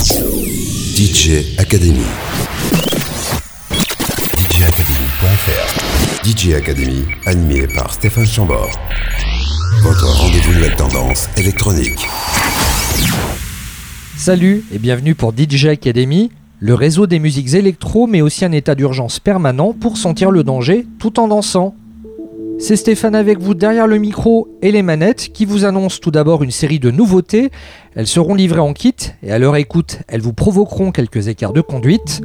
DJ Academy. DJacademy.fr. DJ Academy, animé par Stéphane Chambord. Votre rendez-vous nouvelle tendance électronique. Salut et bienvenue pour DJ Academy, le réseau des musiques électro mais aussi un état d'urgence permanent pour sentir le danger tout en dansant. C'est Stéphane avec vous derrière le micro et les manettes qui vous annonce tout d'abord une série de nouveautés. Elles seront livrées en kit et à leur écoute, elles vous provoqueront quelques écarts de conduite.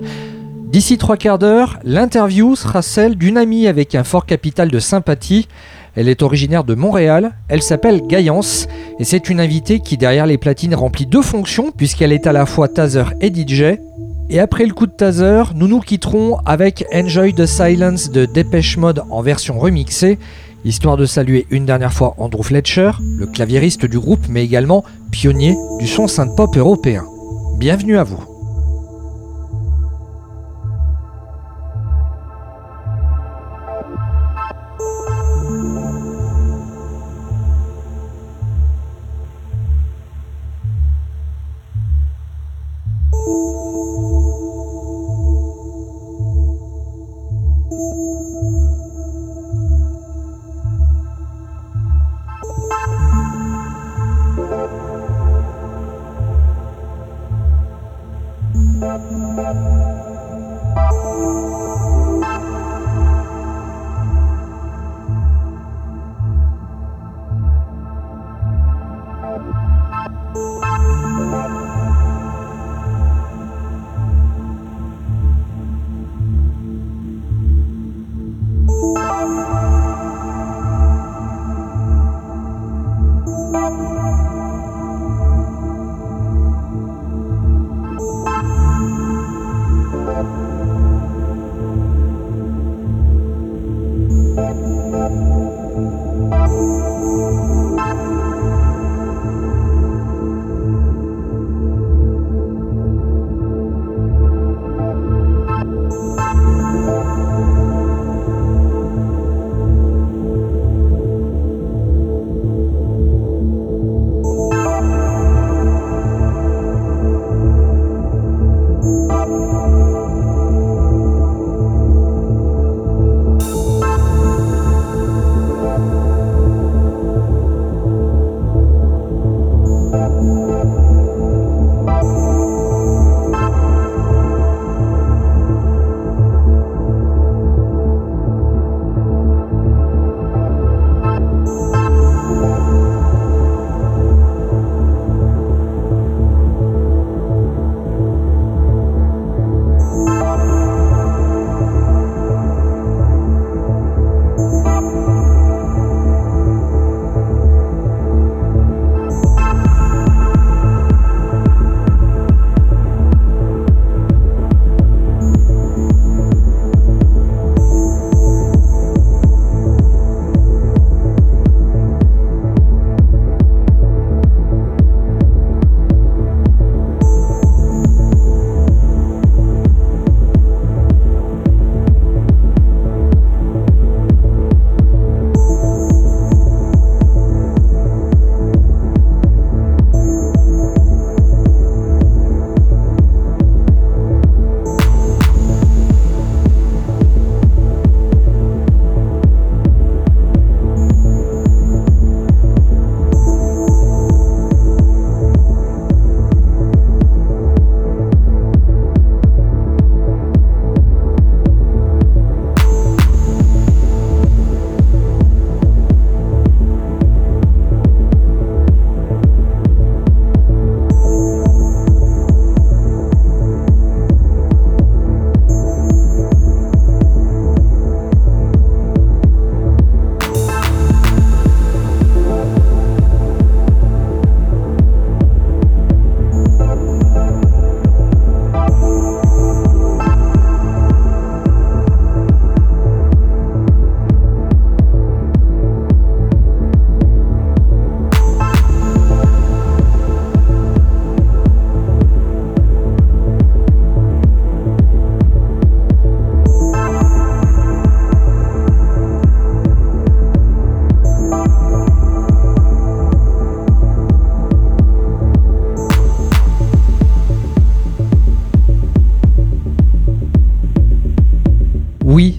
D'ici trois quarts d'heure, l'interview sera celle d'une amie avec un fort capital de sympathie. Elle est originaire de Montréal, elle s'appelle Gaillance et c'est une invitée qui derrière les platines remplit deux fonctions puisqu'elle est à la fois taser et DJ. Et après le coup de taser, nous nous quitterons avec Enjoy the Silence de Dépêche Mode en version remixée, histoire de saluer une dernière fois Andrew Fletcher, le claviériste du groupe mais également pionnier du son synth-pop européen. Bienvenue à vous.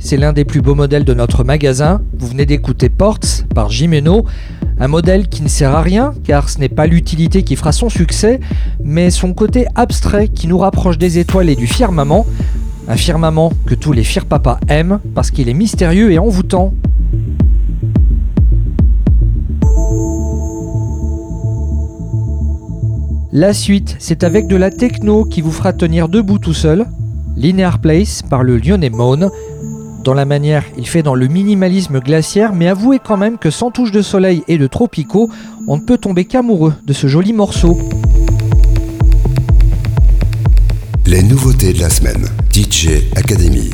C'est l'un des plus beaux modèles de notre magasin. Vous venez d'écouter Ports par Jimeno, un modèle qui ne sert à rien car ce n'est pas l'utilité qui fera son succès, mais son côté abstrait qui nous rapproche des étoiles et du firmament. Un firmament que tous les papas aiment parce qu'il est mystérieux et envoûtant. La suite, c'est avec de la techno qui vous fera tenir debout tout seul. Linear Place par le lyonnais Moan. Dans la manière, il fait dans le minimalisme glaciaire, mais avouez quand même que sans touche de soleil et de tropicaux, on ne peut tomber qu'amoureux de ce joli morceau. Les nouveautés de la semaine. DJ Academy.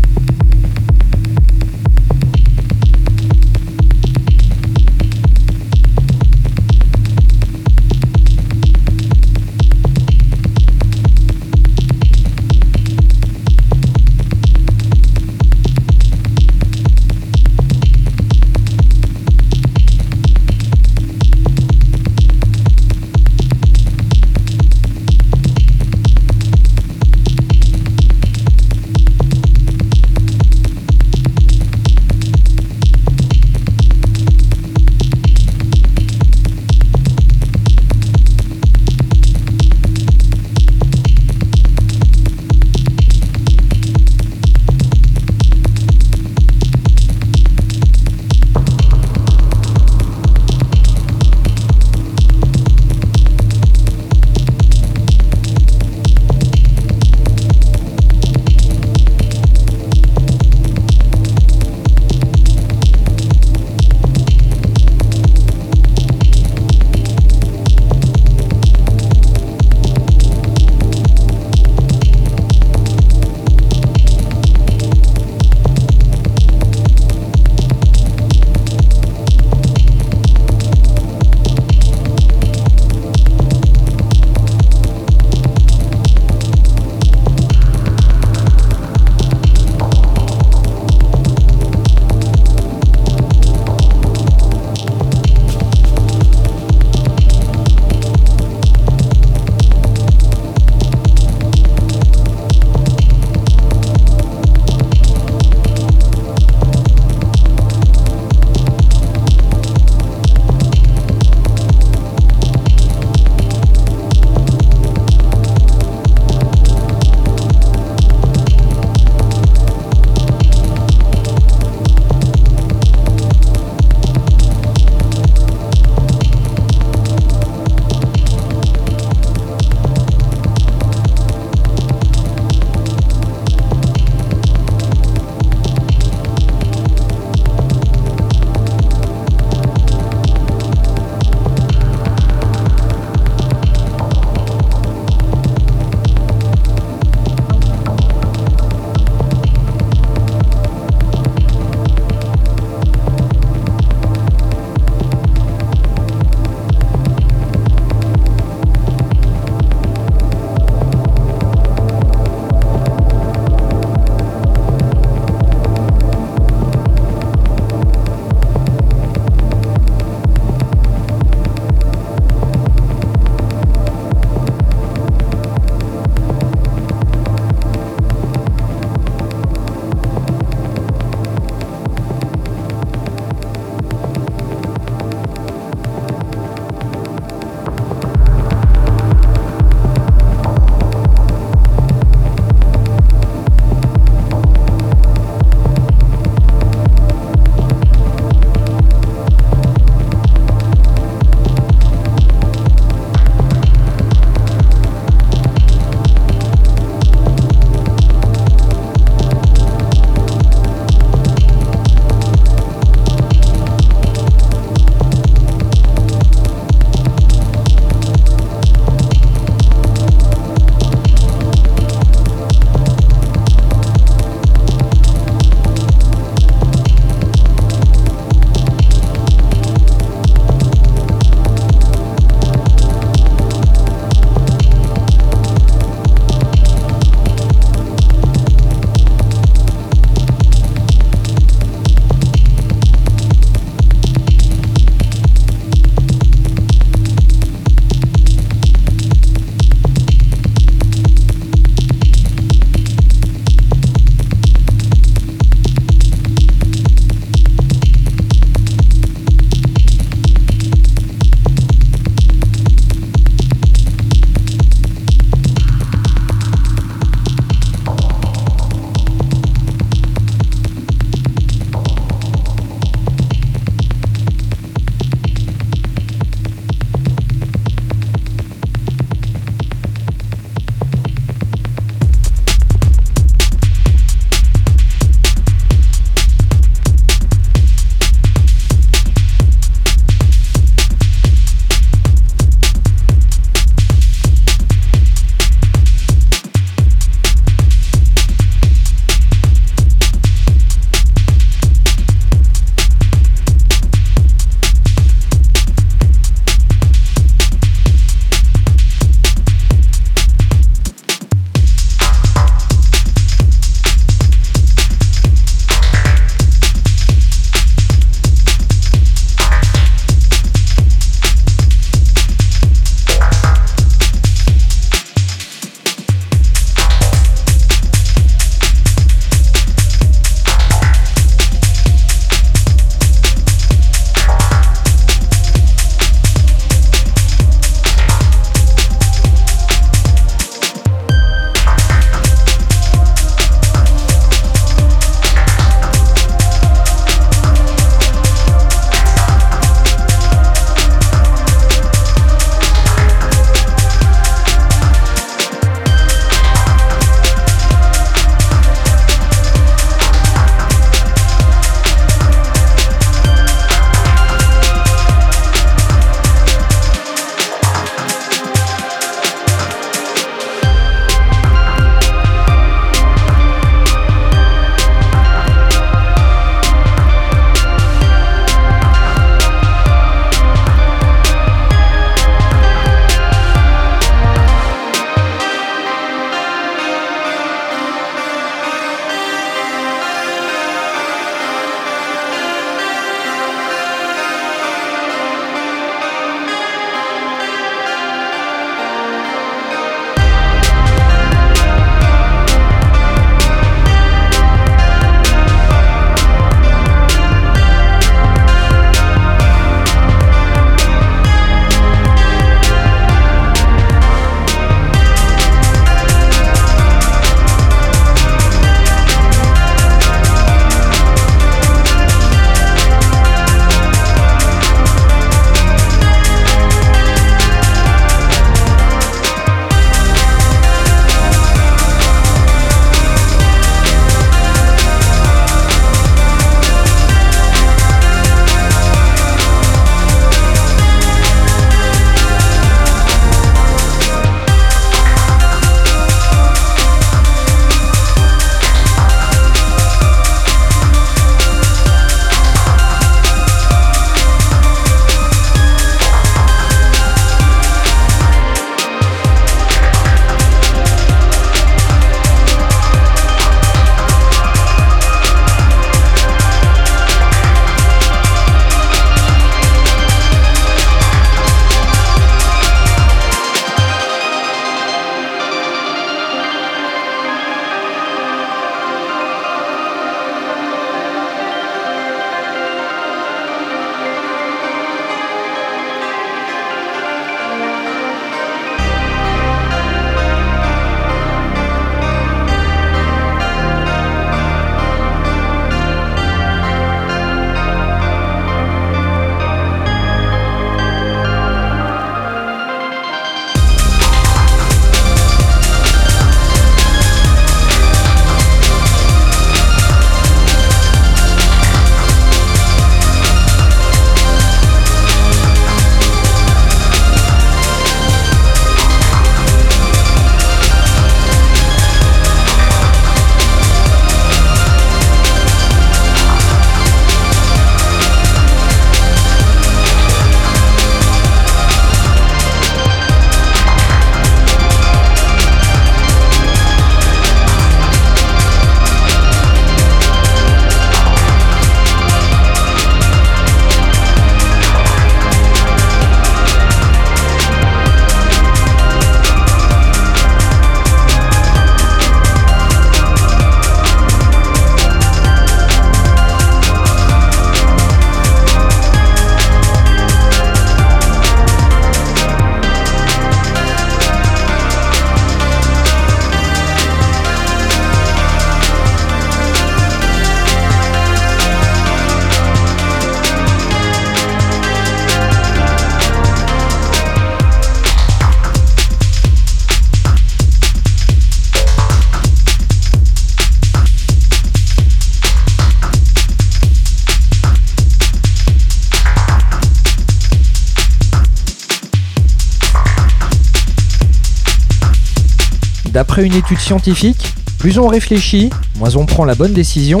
D'après une étude scientifique, plus on réfléchit, moins on prend la bonne décision.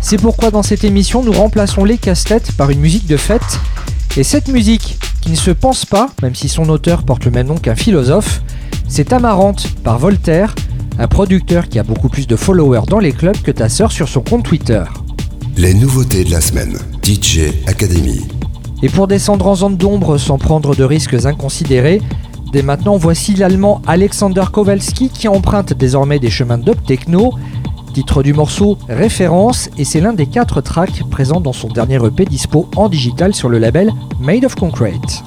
C'est pourquoi dans cette émission, nous remplaçons les casse-têtes par une musique de fête. Et cette musique, qui ne se pense pas, même si son auteur porte le même nom qu'un philosophe, c'est Amarante par Voltaire, un producteur qui a beaucoup plus de followers dans les clubs que ta sœur sur son compte Twitter. Les nouveautés de la semaine. DJ Academy. Et pour descendre en zone d'ombre sans prendre de risques inconsidérés, dès maintenant voici l'allemand Alexander Kowalski qui emprunte désormais des chemins d'up techno. Titre du morceau Référence et c'est l'un des quatre tracks présents dans son dernier EP dispo en digital sur le label Made of Concrete.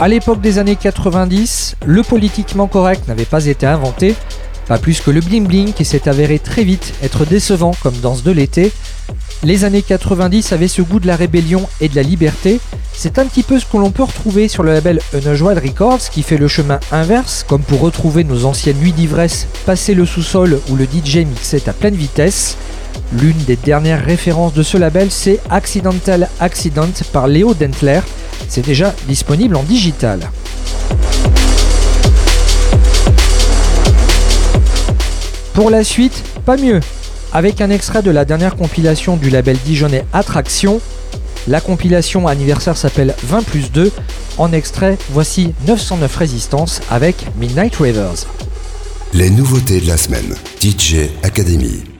À l'époque des années 90, le politiquement correct n'avait pas été inventé, pas plus que le bling bling qui s'est avéré très vite être décevant comme danse de l'été. Les années 90 avaient ce goût de la rébellion et de la liberté. C'est un petit peu ce que l'on peut retrouver sur le label Unusual Records qui fait le chemin inverse, comme pour retrouver nos anciennes nuits d'ivresse, passer le sous-sol où le DJ mixait à pleine vitesse. L'une des dernières références de ce label, c'est Accidental Accident par Léo Dentler. C'est déjà disponible en digital. Pour la suite, pas mieux. Avec un extrait de la dernière compilation du label Dijonais Attraction, la compilation anniversaire s'appelle 20 plus 2. En extrait, voici 909 Résistance avec Midnight Ravers. Les nouveautés de la semaine. DJ Academy.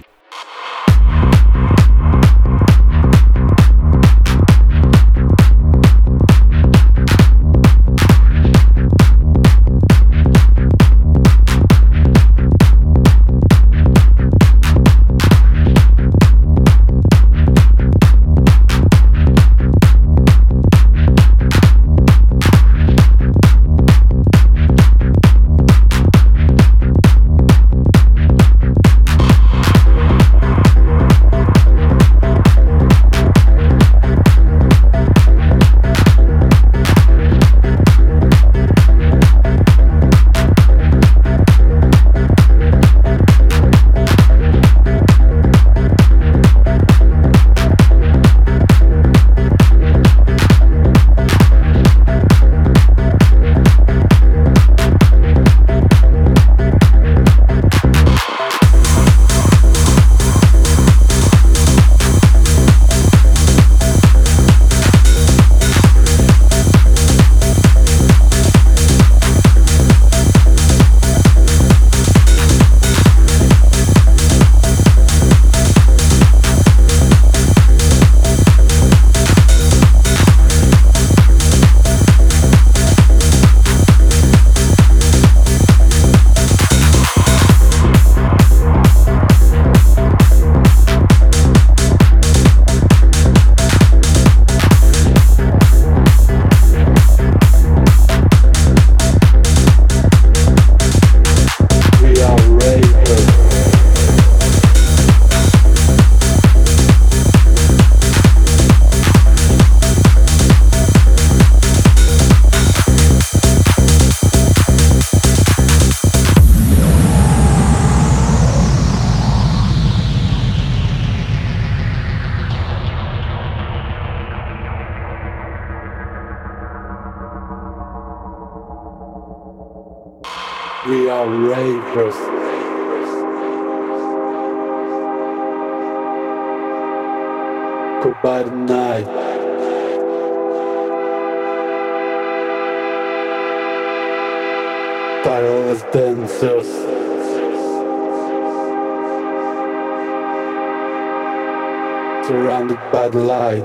surrounded by the light.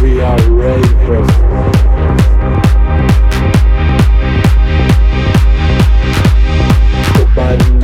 We are ravers. By the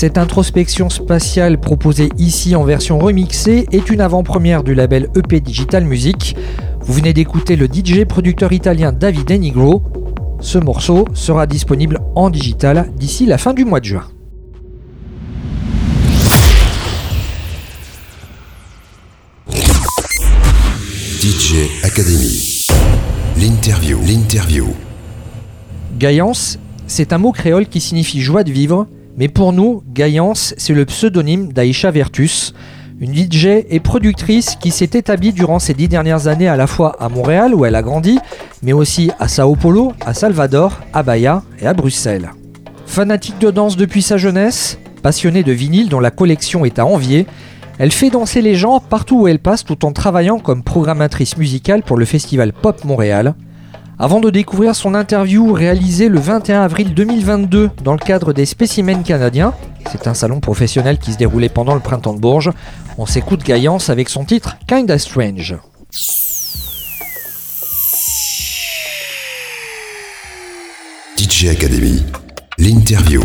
Cette introspection spatiale proposée ici en version remixée est une avant-première du label EP Digital Music. Vous venez d'écouter le DJ producteur italien David Enigro. Ce morceau sera disponible en digital d'ici la fin du mois de juin. DJ Academy. L'interview. L'interview. Gaillance, c'est un mot créole qui signifie joie de vivre, mais pour nous, Gaillance, c'est le pseudonyme d'Aïcha Vertus, une DJ et productrice qui s'est établie durant ces dix dernières années à la fois à Montréal, où elle a grandi, mais aussi à Sao Paulo, à Salvador, à Bahia et à Bruxelles. Fanatique de danse depuis sa jeunesse, passionnée de vinyle dont la collection est à envier, elle fait danser les gens partout où elle passe tout en travaillant comme programmatrice musicale pour le festival Pop Montréal. Avant de découvrir son interview réalisée le 21 avril 2022 dans le cadre des Spécimens canadiens, c'est un salon professionnel qui se déroulait pendant le printemps de Bourges, on s'écoute Gaillance avec son titre Kinda Strange. DJ Academy. L'interview.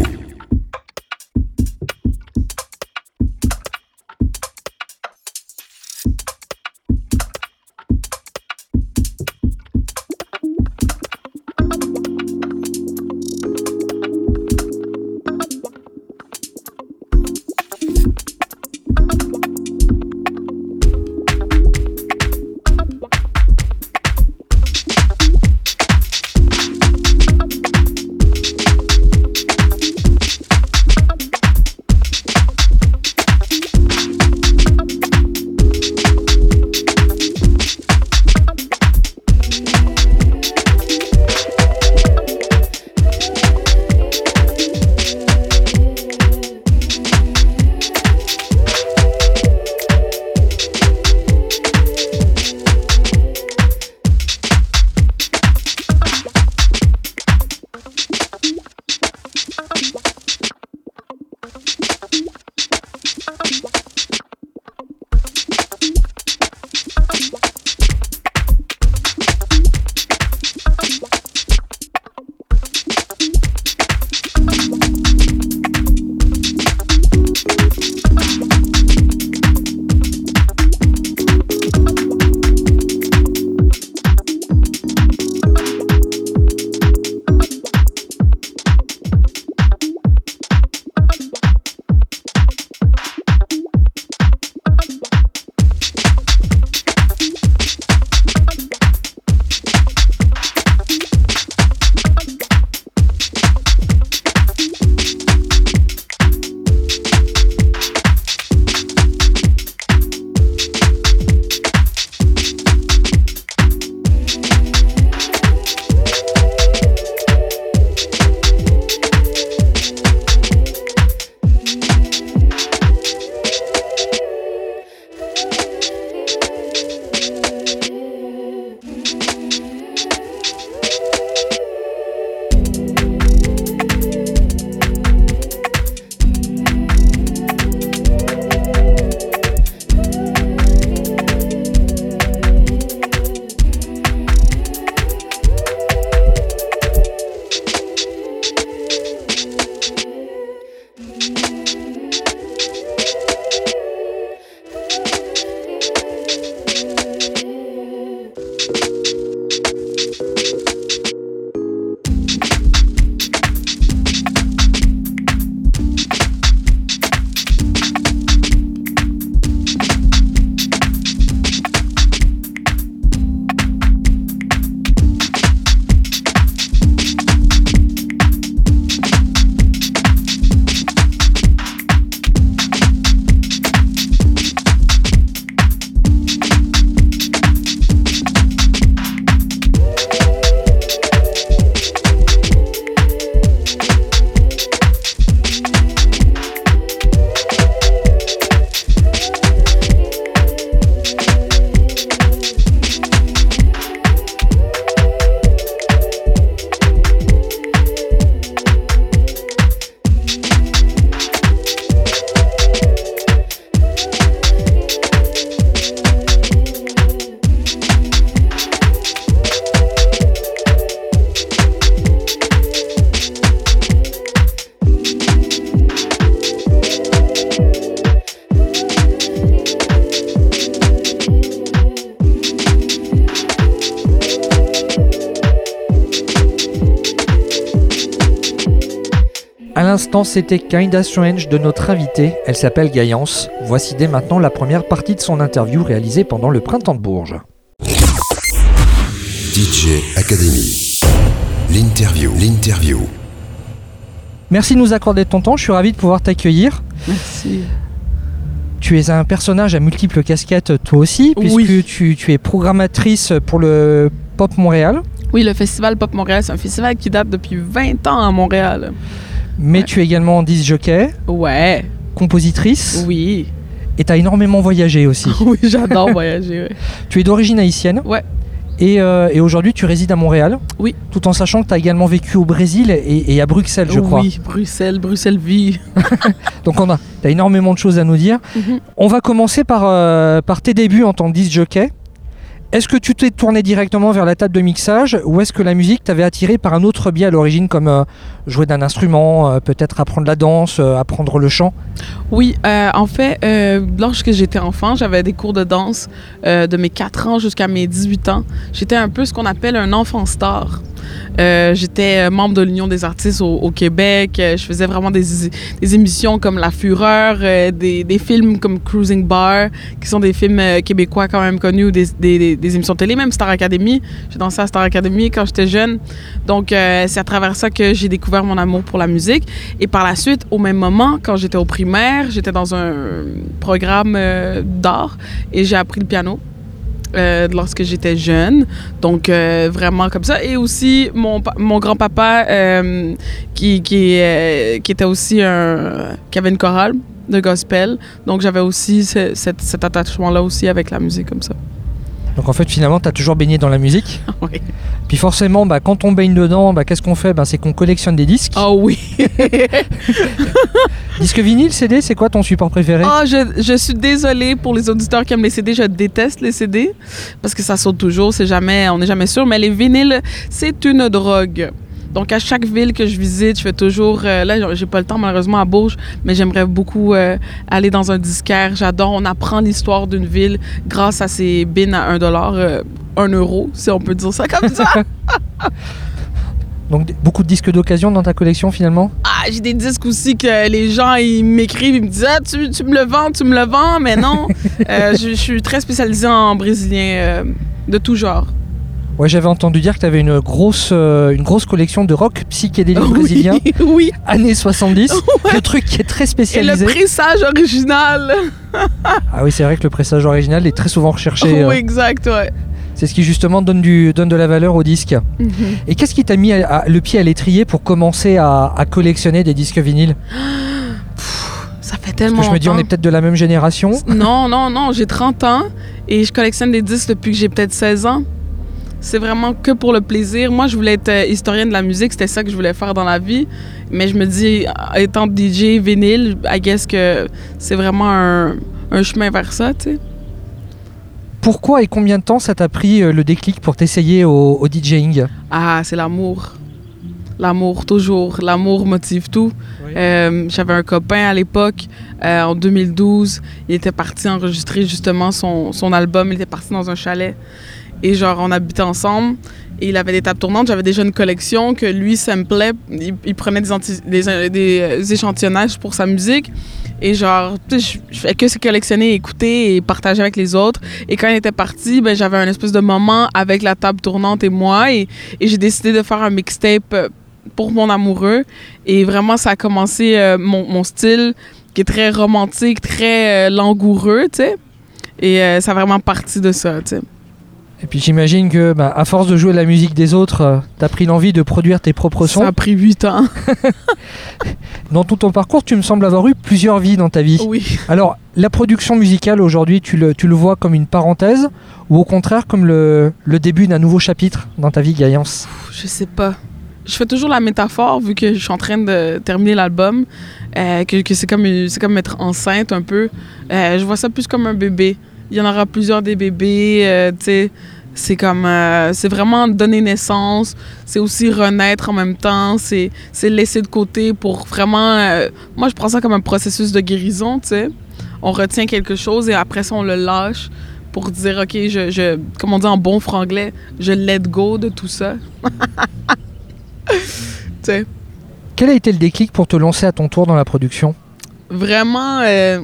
C'était Kinda Strange de notre invitée. Elle s'appelle Gaïance. Voici dès maintenant la première partie de son interview réalisée pendant le printemps de Bourges. DJ Academy. L'interview. L'interview. Merci de nous accorder ton temps. Je suis ravi de pouvoir t'accueillir. Merci. Tu es un personnage à multiples casquettes, toi aussi, puisque Oui. tu, tu es programmatrice pour le Pop Montréal, Oui, le Festival Pop Montréal, c'est un festival qui date depuis 20 ans à Montréal. Mais Ouais. tu es également disc jockey, Ouais, compositrice, oui. et tu as énormément voyagé aussi. Oui, j'adore voyager. ouais. tu es d'origine haïtienne. Ouais. Et, euh, et aujourd'hui, tu résides à Montréal. Oui. Tout en sachant que tu as également vécu au Brésil et, et à Bruxelles, je crois. Oui, Bruxelles, Bruxelles vie. Donc on a, t'as énormément de choses à nous dire. Mhm. On va commencer par, euh, par tes débuts en tant que disc jockey. Est-ce que tu t'es tourné directement vers la table de mixage ou est-ce que la musique t'avait attiré par un autre biais à l'origine comme euh, jouer d'un instrument, euh, peut-être apprendre la danse, euh, apprendre le chant? Oui, en fait, lorsque j'étais enfant, j'avais des cours de danse de mes 4 ans jusqu'à mes 18 ans. J'étais un peu ce qu'on appelle un enfant star. J'étais membre de l'Union des artistes au, Québec. Je faisais vraiment des, des émissions comme La Fureur, des, des films comme Cruising Bar, qui sont des films québécois quand même connus, des- émissions télé, même Star Academy. J'ai dansé à Star Academy quand j'étais jeune. Donc, euh, c'est à travers ça que j'ai découvert mon amour pour la musique. Et par la suite, au même moment, quand j'étais au primaire, j'étais dans un programme euh, d'art et j'ai appris le piano. euh, lorsque j'étais jeune, donc vraiment comme ça. Et aussi mon, pa- mon grand-papa qui, était aussi un... qui avait une chorale de gospel. Donc j'avais aussi ce- cet, cet attachement-là aussi avec la musique comme ça. Donc en fait finalement tu as toujours baigné dans la musique. Oui. Puis forcément bah, quand on baigne dedans, bah, qu'est-ce qu'on fait? Bah, C'est qu'on collectionne des disques. Oh oui! Disque vinyle, CD, c'est quoi ton support préféré? Je, je suis désolée pour les auditeurs qui aiment les CD. Je déteste les CD parce que ça saute toujours. C'est jamais, on n'est jamais sûr. Mais les vinyles, c'est une drogue. Donc, à chaque ville que je visite, je fais toujours. euh, là, j'ai pas le temps malheureusement à Bourges, mais j'aimerais beaucoup euh, aller dans un disquaire. J'adore. On apprend l'histoire d'une ville grâce à ces bins à 1 dollar, euh, 1 euro, si on peut dire ça comme ça. Donc beaucoup de disques d'occasion dans ta collection finalement? Ah, j'ai des disques aussi que les gens ils m'écrivent, ils me disent ah, tu, tu me le vends, tu me le vends, mais non. Euh, je, je suis très spécialisée en brésilien euh, de tout genre. Ouais, j'avais entendu dire que tu avais une grosse, euh, une grosse collection de rock psychédélique brésilien, Oui, oui. années 70. Le truc qui est très Et le spécialisé. pressage original. Ah oui, c'est vrai que le pressage original est très souvent recherché. oui, euh, exact, ouais. c'est ce qui justement donne, du, donne de la valeur au disque. Mhm. Et qu'est-ce qui t'a mis à- à- le pied à l'étrier pour commencer à, à collectionner des disques vinyles? Ça fait Parce tellement que je me dis, on est peut-être de la même génération. Non, non, non, j'ai 30 ans et je collectionne des disques depuis que j'ai peut-être 16 ans. C'est vraiment que pour le plaisir. Moi, je voulais être euh, historienne de la musique, c'était ça que je voulais faire dans la vie. Mais je me dis, euh, étant DJ vinyle, I guess que c'est vraiment un, un chemin vers ça, tu sais. Pourquoi et combien de temps ça t'a pris euh, le déclic pour t'essayer au, au DJing Ah, c'est l'amour. L'amour, toujours. L'amour motive tout. Euh, J'avais un copain à l'époque, euh, en 2012. Il était parti enregistrer justement son, son album. Il était parti dans un chalet. Et genre, on habitait ensemble. Et il avait des tables tournantes. J'avais déjà une collection que lui, ça me plaît. Il, il prenait des, anti- des, des, échantillonnages pour sa musique. Et genre, je, je fais que se collectionner, écouter et partager avec les autres. Et quand il était parti, ben, j'avais un espèce de moment avec la table tournante et moi. Et, j'ai décidé de faire un mixtape euh, pour mon amoureux. Et vraiment, ça a commencé euh, mon, style qui est très romantique, très euh, langoureux, tu sais. Et ça a vraiment parti de ça, tu sais. Et puis j'imagine que, bah, à force de jouer la musique des autres, euh, t'as pris l'envie de produire tes propres sons. Ça a pris huit ans. Dans tout ton parcours, tu me sembles avoir eu plusieurs vies dans ta vie. oui. Alors, la production musicale aujourd'hui, tu le, tu le vois comme une parenthèse ou au contraire comme le, le début d'un nouveau chapitre dans ta vie, Gaïance Je sais pas. Je fais toujours la métaphore, vu que je suis en train de terminer l'album, euh, que, que c'est comme, comme être enceinte un peu. Euh, je vois ça plus comme un bébé. Il y en aura plusieurs des bébés, euh, tu sais. C'est comme. euh, c'est vraiment donner naissance. C'est aussi renaître en même temps. C'est, laisser de côté pour vraiment. euh, moi, je prends ça comme un processus de guérison, tu sais. On retient quelque chose et après ça, on le lâche pour dire, OK, je, je, comme on dit en bon franglais, je let go de tout ça. tu sais. Quel a été le déclic pour te lancer à ton tour dans la production? Vraiment euh,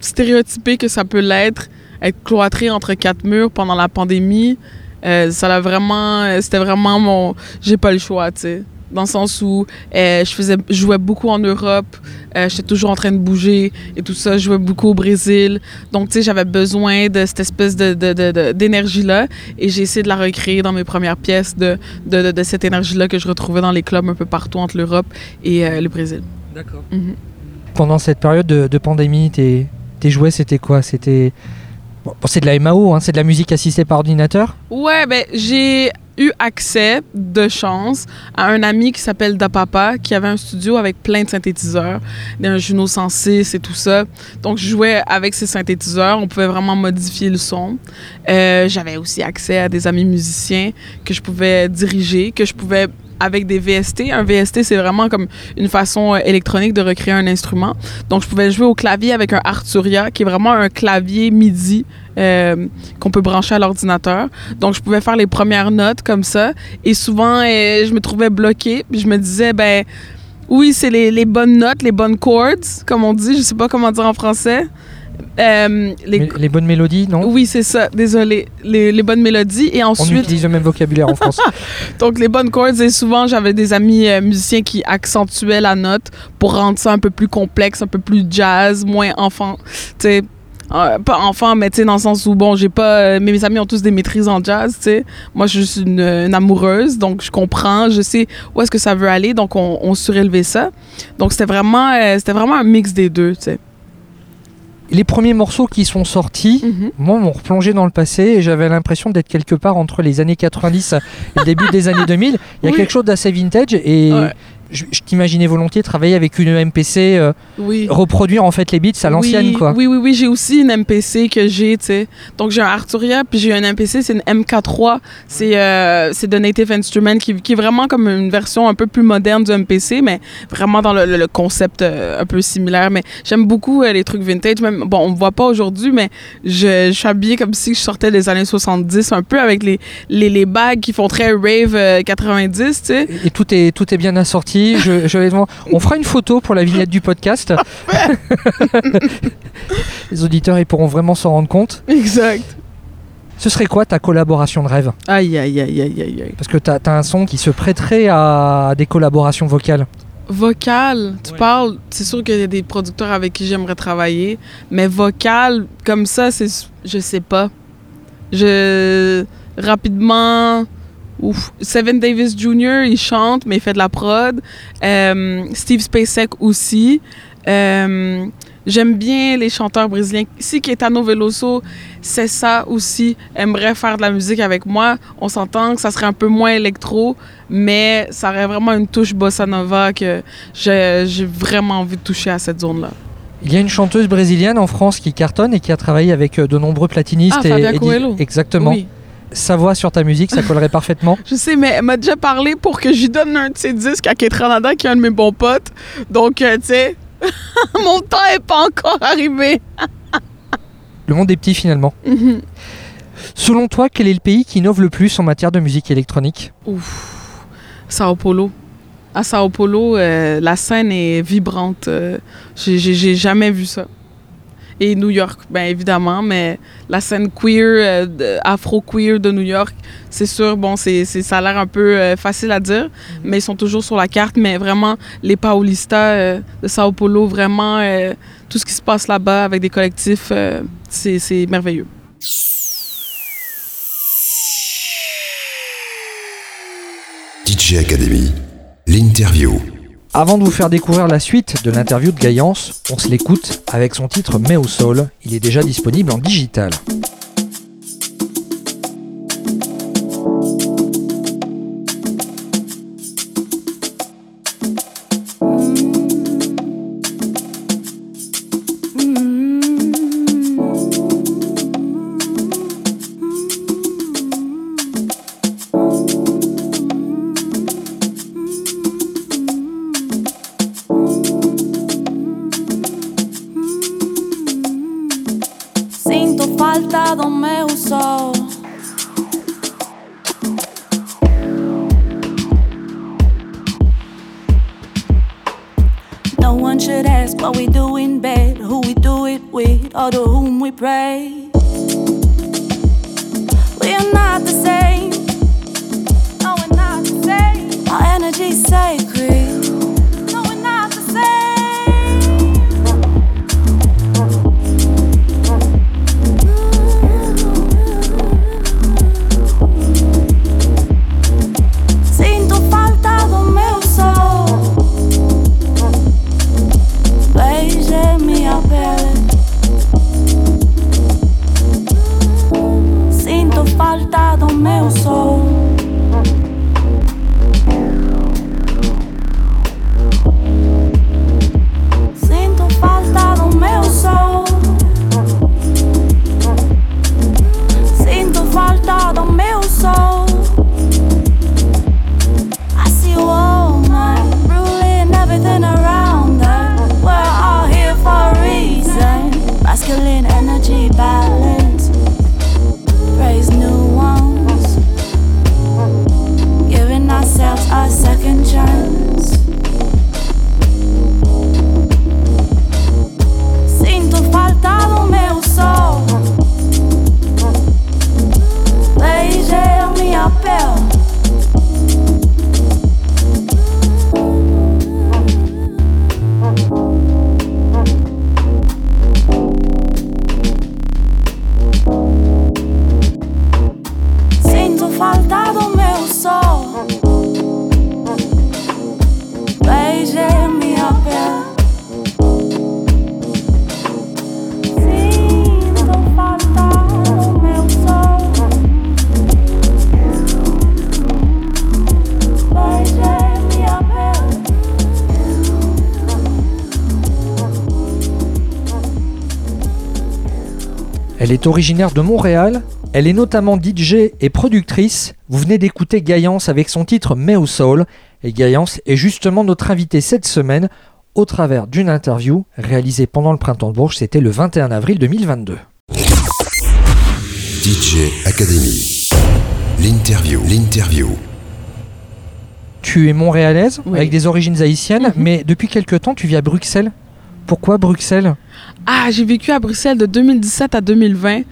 stéréotypé que ça peut l'être, être cloîtré entre quatre murs pendant la pandémie, euh, ça l'a vraiment, euh, c'était vraiment mon, j'ai pas le choix, tu sais. Dans le sens où euh, je faisais je jouais beaucoup en Europe euh, j'étais toujours en train de bouger et tout ça je jouais beaucoup au Brésil. Donc tu sais j'avais besoin de cette espèce de, d'énergie là et j'ai essayé de la recréer dans mes premières pièces de, de, cette énergie là que je retrouvais dans les clubs un peu partout entre l'Europe et euh, le Brésil. D'accord. Mhm. pendant cette période de, pandémie tes, tes jouets c'était quoi? C'était C'est de la MAO, hein, c'est de la musique assistée par ordinateur Ouais, ben j'ai eu accès de chance à un ami qui s'appelle Dapapa, qui avait un studio avec plein de synthétiseurs, un Juno 106 et tout ça. Donc, je jouais avec ces synthétiseurs. On pouvait vraiment modifier le son. Euh, J'avais aussi accès à des amis musiciens que je pouvais diriger, que je pouvais avec des VST. Un VST, c'est vraiment comme une façon euh, électronique de recréer un instrument. Donc, je pouvais jouer au clavier avec un Arturia, qui est vraiment un clavier MIDI euh, qu'on peut brancher à l'ordinateur. Donc, je pouvais faire les premières notes comme ça. Et souvent, euh, je me trouvais bloqué. Puis je me disais, ben oui, c'est les, les, bonnes notes, les bonnes chords, comme on dit. Je sais pas comment dire en français. Euh, les... les... bonnes mélodies, non? Oui, c'est ça. Désolé. Les, les, bonnes mélodies. Et ensuite. On utilise le même vocabulaire en France. Donc, les bonnes chords. Et souvent, j'avais des amis euh, musiciens qui accentuaient la note pour rendre ça un peu plus complexe, un peu plus jazz, moins enfant. Tu sais. Euh, pas enfant, mais tu sais, dans le sens où, bon, j'ai pas. mes amis ont tous des maîtrises en jazz, tu sais. Moi, je suis une, amoureuse, donc je comprends, je sais où est-ce que ça veut aller, donc on, on surélevait ça. Donc, c'était vraiment, c'était vraiment un mix des deux, tu sais les premiers morceaux qui sont sortis, mhm. moi, m'ont replongé dans le passé et j'avais l'impression d'être quelque part entre les années 90 et le début des années 2000. Il y a quelque chose d'assez vintage et je, t'imaginais volontiers travailler avec une MPC, euh, reproduire en fait les beats à l'ancienne oui, quoi. Oui, oui, oui, j'ai aussi une MPC que j'ai, tu sais. Donc j'ai un Arturia, puis j'ai un MPC, c'est une MK3, c'est euh, de Native Instrument qui, qui, est vraiment comme une version un peu plus moderne du MPC, mais vraiment dans le, concept euh, un peu similaire. Mais j'aime beaucoup les trucs vintage, même, bon, on me voit pas aujourd'hui, mais je, je, suis habillée comme si je sortais des années 70, un peu avec les, les, les bagues qui font très rave 90, tu sais. Et tout est, tout est bien assorti on fera une photo pour la vignette du podcast. Les auditeurs ils pourront vraiment s'en rendre compte. Exact. Ce serait quoi ta collaboration de rêve? Aïe, aïe, aïe, aïe, aïe. Parce que tu as, un son qui se prêterait à des collaborations vocales. Vocal, tu parles, c'est sûr qu'il y a des producteurs avec qui j'aimerais travailler, mais vocal, comme ça, c'est. Je sais pas. Je. Rapidement Ouf. Seven Davis Jr., il chante, mais il fait de la prod. Euh, Steve Spacek aussi. Euh, j'aime bien les chanteurs brésiliens. Si Caetano Veloso, c'est ça aussi, aimerait faire de la musique avec moi, on s'entend que ça serait un peu moins électro, mais ça aurait vraiment une touche bossa nova que j'ai vraiment envie de toucher à cette zone-là. Il y a une chanteuse brésilienne en France qui cartonne et qui a travaillé avec euh, de nombreux platinistes. Ah, Fabia Coelho. Exactement. Oui sa voix sur ta musique, ça collerait parfaitement. Je sais, mais elle m'a déjà parlé pour que j'y donne un de ses disques à Ketranada, qui est un de mes bons potes. Donc, euh, tu sais, mon temps est pas encore arrivé. le monde est petit finalement. Mhm. Selon toi, quel est le pays qui innove le plus en matière de musique électronique? Ouf, Sao Paulo. À Sao Paulo, euh, la scène est vibrante. Euh, j'ai jamais vu ça et New York, bien évidemment, mais la scène queer, euh, afro-queer de New York, c'est sûr, bon, c'est, ça a l'air un peu euh, facile à dire, mm-hmm. mais ils sont toujours sur la carte, mais vraiment, les Paulistas euh, de Sao Paulo, vraiment, tout ce qui se passe là-bas avec des collectifs, c'est, c'est merveilleux. DJ Academy, l'interview. Avant de vous faire découvrir la suite de l'interview de Gaillance, on se l'écoute avec son titre Mais au sol. Il est déjà disponible en digital. With, or to whom we pray. We are not the same. No, we're not the same. Our energy's sacred. Est originaire de Montréal. Elle est notamment DJ et productrice. Vous venez d'écouter Gaillance avec son titre Meo Soul. Et Gaillance est justement notre invitée cette semaine au travers d'une interview réalisée pendant le printemps de Bourges. C'était le 21 avril 2022. DJ Academy. L'interview. L'interview. Tu es montréalaise Oui. avec des origines haïtiennes, Mhm. mais depuis quelque temps tu vis à Bruxelles. Pourquoi Bruxelles? Ah, j'ai vécu à Bruxelles de 2017 à 2020.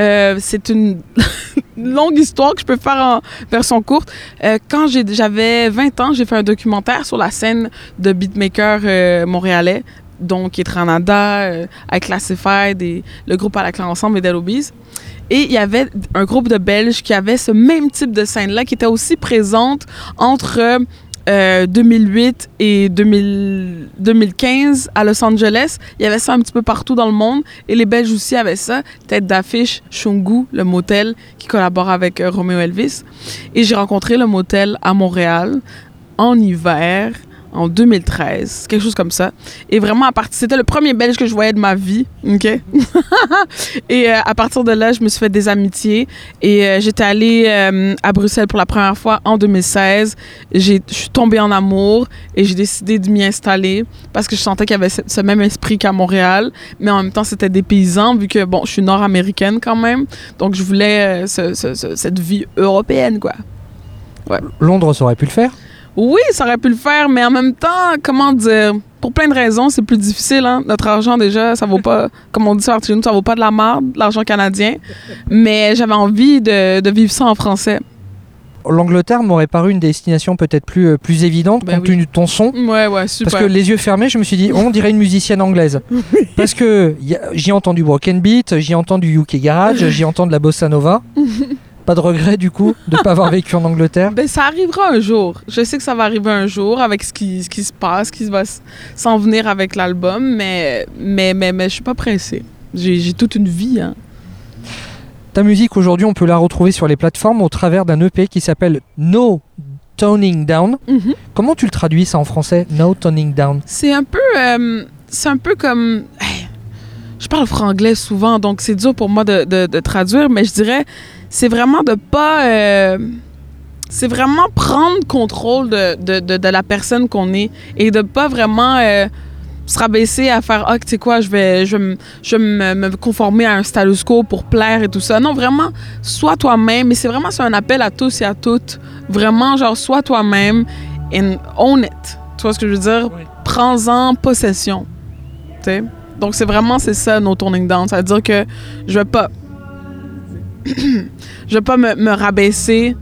Euh, c'est une longue histoire que je peux faire en version courte. Euh, quand j'avais 20 ans, j'ai fait un documentaire sur la scène de beatmaker euh, montréalais, donc Etranada, I Classified et le groupe à la clé ensemble et Delobies. Et il y avait un groupe de Belges qui avait ce même type de scène-là, qui était aussi présente entre euh, euh, 2008 et 2000 2015 à Los Angeles. Il y avait ça un petit peu partout dans le monde. Et les Belges aussi avaient ça. Tête d'affiche, Shungu, le motel qui collabore avec euh, Romeo Elvis. Et j'ai rencontré le motel à Montréal en hiver, en 2013, quelque chose comme ça. Et vraiment, à partir, c'était le premier Belge que je voyais de ma vie, ok? et euh, à partir de là, je me suis fait des amitiés. Et euh, j'étais allée euh, à Bruxelles pour la première fois en 2016. J'ai- Je suis tombée en amour et j'ai décidé de m'y installer parce que je sentais qu'il y avait ce, même esprit qu'à Montréal, mais en même temps, c'était des paysans, vu que, bon, je suis nord-américaine quand même. Donc, je voulais ce- ce- ce- cette vie européenne, quoi. Londres, ça aurait pu le faire? Oui, ça aurait pu le faire, mais en même temps, comment dire, pour plein de raisons, c'est plus difficile. Hein? Notre argent, déjà, ça vaut pas, comme on dit chez nous, ça vaut pas de la marde, l'argent canadien. Mais j'avais envie de, de vivre ça en français. L'Angleterre m'aurait paru une destination peut-être plus, euh, plus évidente Ben compte oui. tenu de ton son. Ouais, ouais, super. Parce que les yeux fermés, je me suis dit, on dirait une musicienne anglaise. Parce que j'y entends du broken beat, j'y entends du UK garage, j'y entends de la bossa nova. Pas de regret du coup de ne pas avoir vécu en Angleterre? Ben, ça arrivera un jour. Je sais que ça va arriver un jour avec ce qui, ce qui se passe, ce qui va s'en venir avec l'album, mais, mais, mais, mais je suis pas pressée. J'ai toute une vie. Hein. Ta musique aujourd'hui, on peut la retrouver sur les plateformes au travers d'un EP qui s'appelle No Toning Down. Mhm. Comment tu le traduis ça en français No Toning Down? C'est un peu, euh, c'est un peu comme, je parle franglais souvent, donc c'est dur pour moi de, de- de traduire, mais je dirais, c'est vraiment de pas, euh, c'est vraiment prendre contrôle de, de, de- de la personne qu'on est et de pas vraiment euh, se rabaisser à faire ah tu sais quoi je vais je vais, je vais me, me conformer à un status quo pour plaire et tout ça. Non vraiment sois toi-même. Et c'est vraiment c'est un appel à tous et à toutes. Vraiment genre sois toi-même and own it. Tu vois ce que je veux dire? Oui. prends-en possession. Sais? Donc c'est vraiment c'est ça nos turning down, ça veut dire que je vais pas je vais pas me, me rabaisser.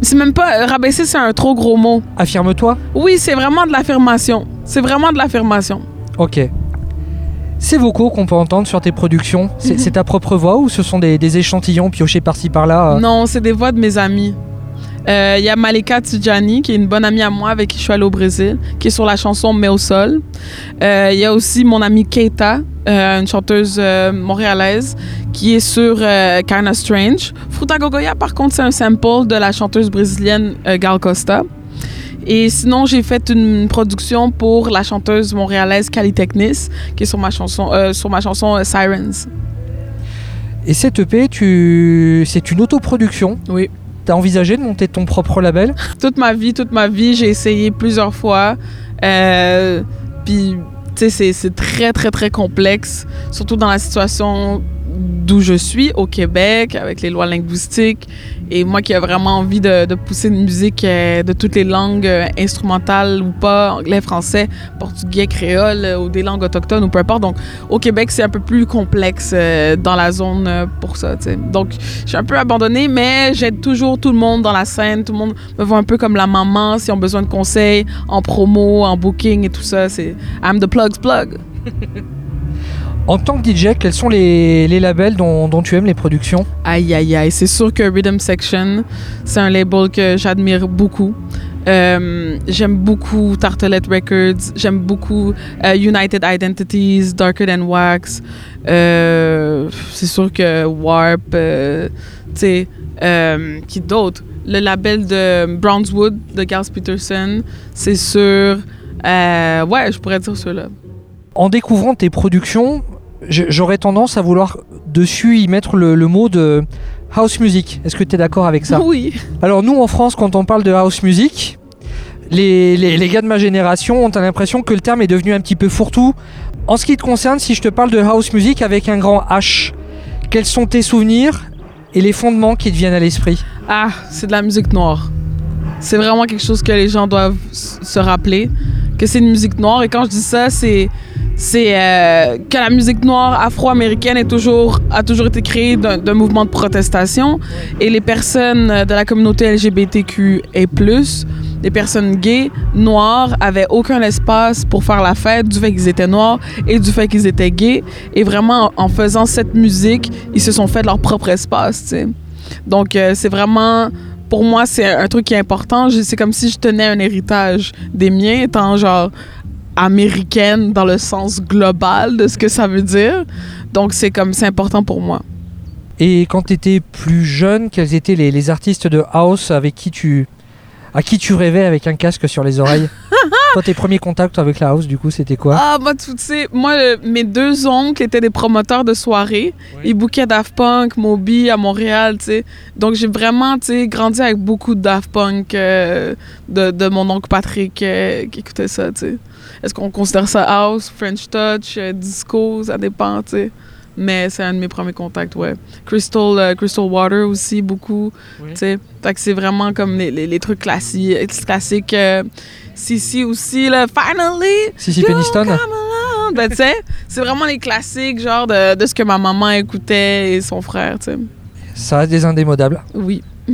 C'est même pas rabaisser, c'est un trop gros mot. Affirme-toi. Oui, c'est vraiment de l'affirmation. C'est vraiment de l'affirmation. Ok. Ces vocaux qu'on peut entendre sur tes productions, c'est c'est ta propre voix ou ce sont des, des échantillons piochés par-ci par-là euh Non, c'est des voix de mes amis. Euh, Il y a Malika Tijani, qui est une bonne amie à moi avec qui je suis allée au Brésil, qui est sur la chanson Mais au sol. Euh, Il y a aussi mon amie Keita, euh, une chanteuse euh, montréalaise, qui est sur euh, Kinda Strange. Fruta Gogoya, par contre, c'est un sample de la chanteuse brésilienne euh, Gal Costa. Et sinon, j'ai fait une production pour la chanteuse montréalaise Cali Technis, qui est sur ma chanson, euh, sur ma chanson euh, Sirens. Et cette EP, tu... c'est une autoproduction. Oui. T'as envisagé de monter ton propre label? Toute ma vie, toute ma vie, j'ai essayé plusieurs fois. Euh, Puis, tu sais, c'est- c'est très, très, très complexe, surtout dans la situation d'où je suis, au Québec, avec les lois linguistiques. Et moi qui ai vraiment envie de, pousser une musique euh, de toutes les langues euh, instrumentales ou pas, anglais, français, portugais, créole, euh, ou des langues autochtones ou peu importe. Donc, au Québec, c'est un peu plus complexe dans la zone pour ça. Donc, j'ai un peu abandonné, mais j'aide toujours tout le monde dans la scène. Tout le monde me voit un peu comme la maman s'ils ont besoin de conseils en promo, en booking et tout ça. C'est I'm the plug's plug. En tant que DJ, quels sont les, labels dont, tu aimes les productions? Aïe, aïe, aïe. C'est sûr que Rhythm Section, c'est un label que j'admire beaucoup. Euh, j'aime beaucoup Tartelette Records, j'aime beaucoup euh, United Identities, Darker Than Wax. Euh, c'est sûr que Warp, tu sais, qui d'autre? Le label de Brownswood de Gals Peterson, c'est sûr. Ouais, je pourrais dire ceux-là. En découvrant tes productions, j'aurais tendance à vouloir dessus y mettre le, le mot de house music. Est-ce que tu es d'accord avec ça? Oui. Alors nous en France, quand on parle de house music, les, les- les gars de ma génération ont l'impression que le terme est devenu un petit peu fourre-tout. En ce qui te concerne, si je te parle de house music avec un grand H, quels sont tes souvenirs et les fondements qui te viennent à l'esprit? Ah, c'est de la musique noire. C'est vraiment quelque chose que les gens doivent se rappeler, que c'est une musique noire. Et quand je dis ça, c'est c'est euh, que la musique noire afro-américaine est toujours, a toujours été créée d'un mouvement de protestation. Et les personnes de la communauté LGBTQ et plus, les personnes gays, noires, avaient aucun espace pour faire la fête du fait qu'ils étaient noirs et du fait qu'ils étaient gays. Et vraiment, en, faisant cette musique, ils se sont fait leur propre espace. Donc, euh, c'est vraiment, pour moi, c'est un truc qui est important. C'est comme si je tenais un héritage des miens, étant genre américaine dans le sens global de ce que ça veut dire. Donc, c'est comme, c'est important pour moi. Et quand tu étais plus jeune, quels étaient les, les artistes de house avec qui tu à qui tu rêvais avec un casque sur les oreilles? Toi, tes premiers contacts avec la house, du coup, c'était quoi Ah, moi, tu sais, moi, euh, mes deux oncles étaient des promoteurs de soirées. Ils bookaient Daft Punk, Moby à Montréal, tu sais. Donc, j'ai vraiment, tu sais, grandi avec beaucoup de Daft Punk euh, de, de mon oncle Patrick euh, qui écoutait ça, tu sais. Est-ce qu'on considère ça house, French touch, euh, disco, ça dépend, tu sais. Mais c'est un de mes premiers contacts, ouais. Crystal, euh, Crystal Water aussi, beaucoup, tu sais. Fait que c'est vraiment comme les, les, les trucs classiques, classiques. Euh, Sissi aussi, là, finally! Sissy You Peniston. Ben, tu sais, c'est vraiment les classiques, genre de, de ce que ma maman écoutait et son frère, tu sais. Ça reste des indémodables. Oui.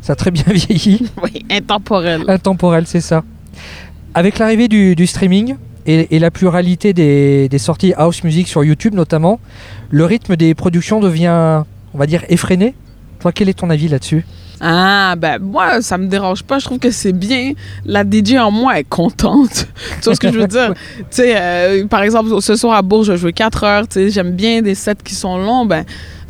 Ça a très bien vieilli. Oui, intemporel. Intemporel, c'est ça. Avec l'arrivée du, du streaming et, et la pluralité des, des sorties house music sur YouTube notamment, le rythme des productions devient, on va dire, effréné. Toi, quel est ton avis là-dessus? Ah, ben, moi, ça me dérange pas. Je trouve que c'est bien. La DJ en moi est contente. tu vois ce que je veux dire? Tu sais, euh, par exemple, ce soir à Bourges, je vais jouer 4 heures. Tu sais, j'aime bien des sets qui sont longs. Ben,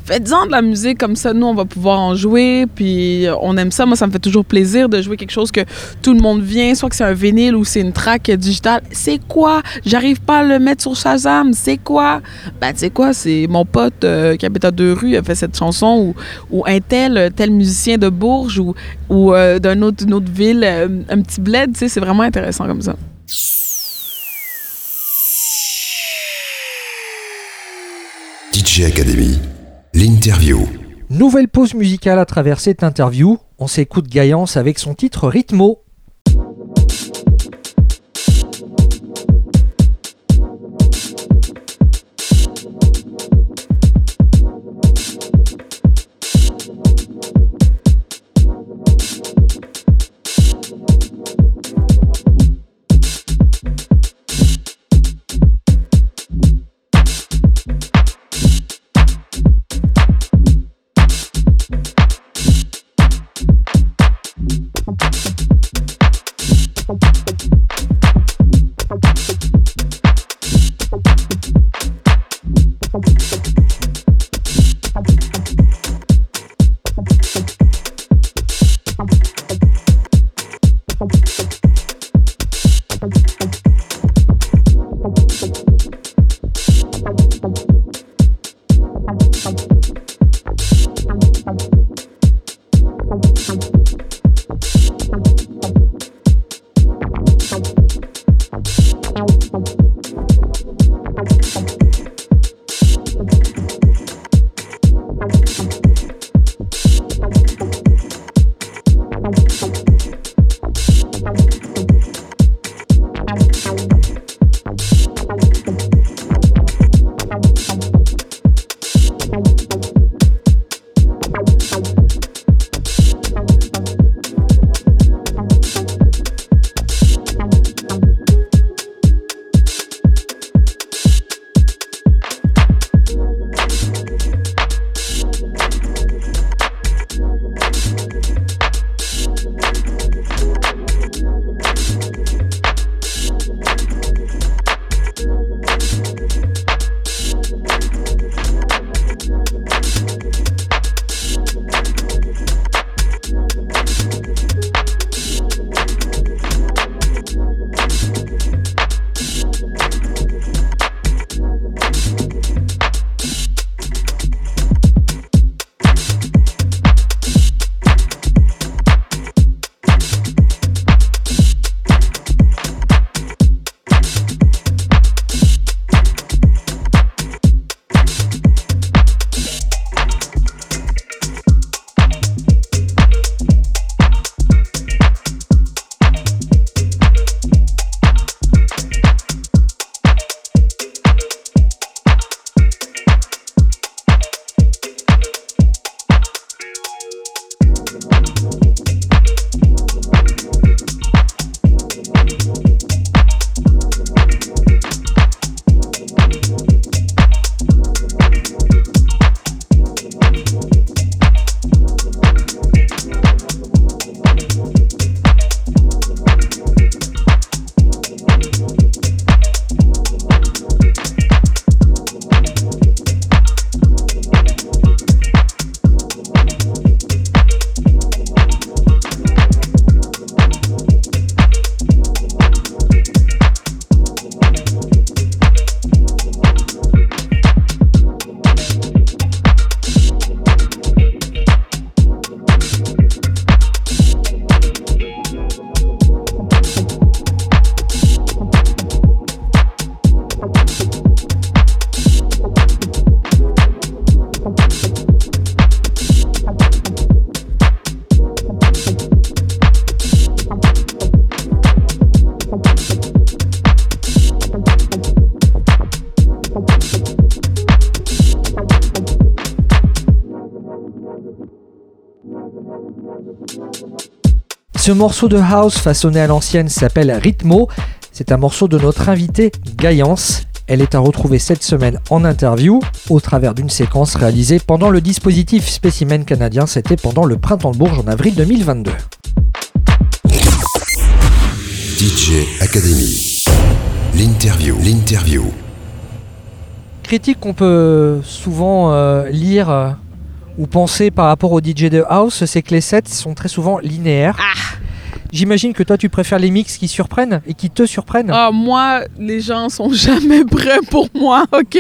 faites-en de la musique comme ça. Nous, on va pouvoir en jouer. Puis, on aime ça. Moi, ça me fait toujours plaisir de jouer quelque chose que tout le monde vient, soit que c'est un vinyle ou c'est une track digitale. C'est quoi? J'arrive pas à le mettre sur Shazam. C'est quoi? Ben, tu sais quoi? C'est mon pote euh, qui habite à deux rues, a fait cette chanson ou, ou un tel, tel musicien de Bourges ou, ou euh, d'un autre, d'une autre ville, euh, un petit bled. Tu sais, c'est vraiment intéressant comme ça. DJ Academy, l'interview. Nouvelle pause musicale à travers cette interview. On s'écoute Gaillance avec son titre Rhythmo. Morceau de house façonné à l'ancienne s'appelle Rhythmo. C'est un morceau de notre invitée Gaïance. Elle est à retrouver cette semaine en interview au travers d'une séquence réalisée pendant le dispositif Spécimen canadien. C'était pendant le printemps de Bourges en avril 2022. DJ Academy. L'interview. L'interview. Critique qu'on peut souvent euh, lire euh, ou penser par rapport au DJ de house, c'est que les sets sont très souvent linéaires. J'imagine que toi tu préfères les mix qui surprennent et qui te surprennent. Ah, moi, les gens sont jamais prêts pour moi, OK?